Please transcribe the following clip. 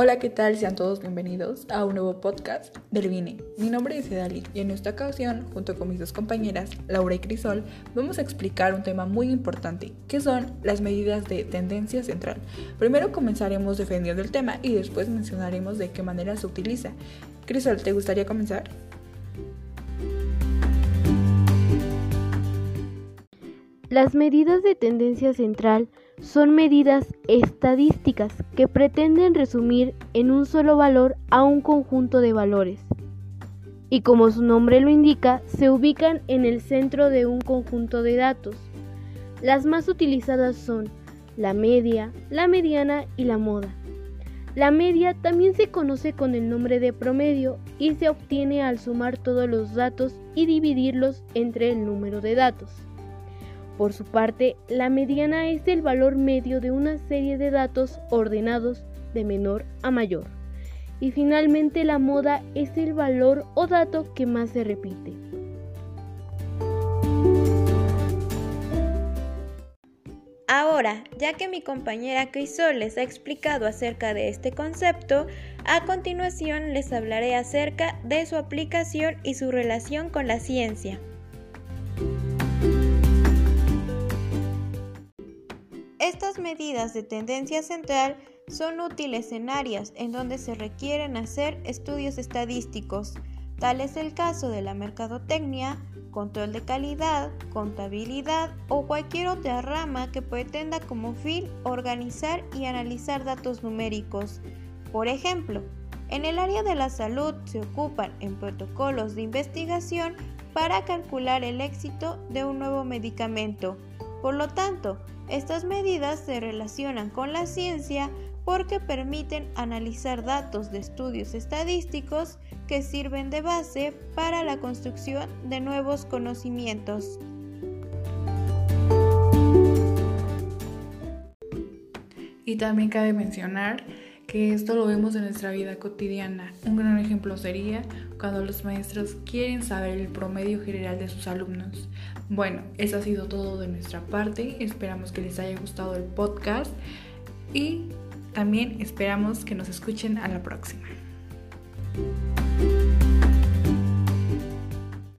Hola, ¿qué tal? Sean todos bienvenidos a un nuevo podcast del Vine. Mi nombre es Edali y en esta ocasión, junto con mis dos compañeras, Laura y Crisol, vamos a explicar un tema muy importante, que son las medidas de tendencia central. Primero comenzaremos defendiendo el tema y después mencionaremos de qué manera se utiliza. Crisol, ¿te gustaría comenzar? Las medidas de tendencia central son medidas estadísticas que pretenden resumir en un solo valor a un conjunto de valores. Y como su nombre lo indica, se ubican en el centro de un conjunto de datos. Las más utilizadas son la media, la mediana y la moda. La media también se conoce con el nombre de promedio y se obtiene al sumar todos los datos y dividirlos entre el número de datos. Por su parte, la mediana es el valor medio de una serie de datos ordenados de menor a mayor. Y finalmente la moda es el valor o dato que más se repite. Ahora, ya que mi compañera Crisol les ha explicado acerca de este concepto, a continuación les hablaré acerca de su aplicación y su relación con la ciencia. Estas medidas de tendencia central son útiles en áreas en donde se requieren hacer estudios estadísticos. Tal es el caso de la mercadotecnia, control de calidad, contabilidad o cualquier otra rama que pretenda como fin organizar y analizar datos numéricos. Por ejemplo, en el área de la salud se ocupan en protocolos de investigación para calcular el éxito de un nuevo medicamento. Por lo tanto, estas medidas se relacionan con la ciencia porque permiten analizar datos de estudios estadísticos que sirven de base para la construcción de nuevos conocimientos. Y también cabe mencionar que esto lo vemos en nuestra vida cotidiana. Un gran ejemplo sería cuando los maestros quieren saber el promedio general de sus alumnos. Bueno, eso ha sido todo de nuestra parte. Esperamos que les haya gustado el podcast y también esperamos que nos escuchen a la próxima.